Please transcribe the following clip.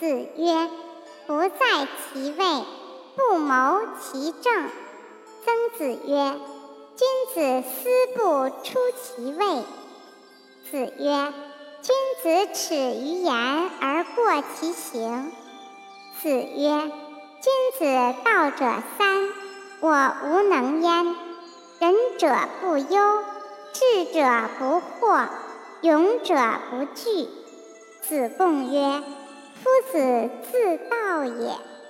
子曰：“不在其位，不谋其政。”曾子曰：“君子思不出其位。”子曰：“君子耻于言而过其行。”子曰：“君子道者三，我无能焉。仁者不忧，智者不惑，勇者不惧。”子贡曰。夫子自道也。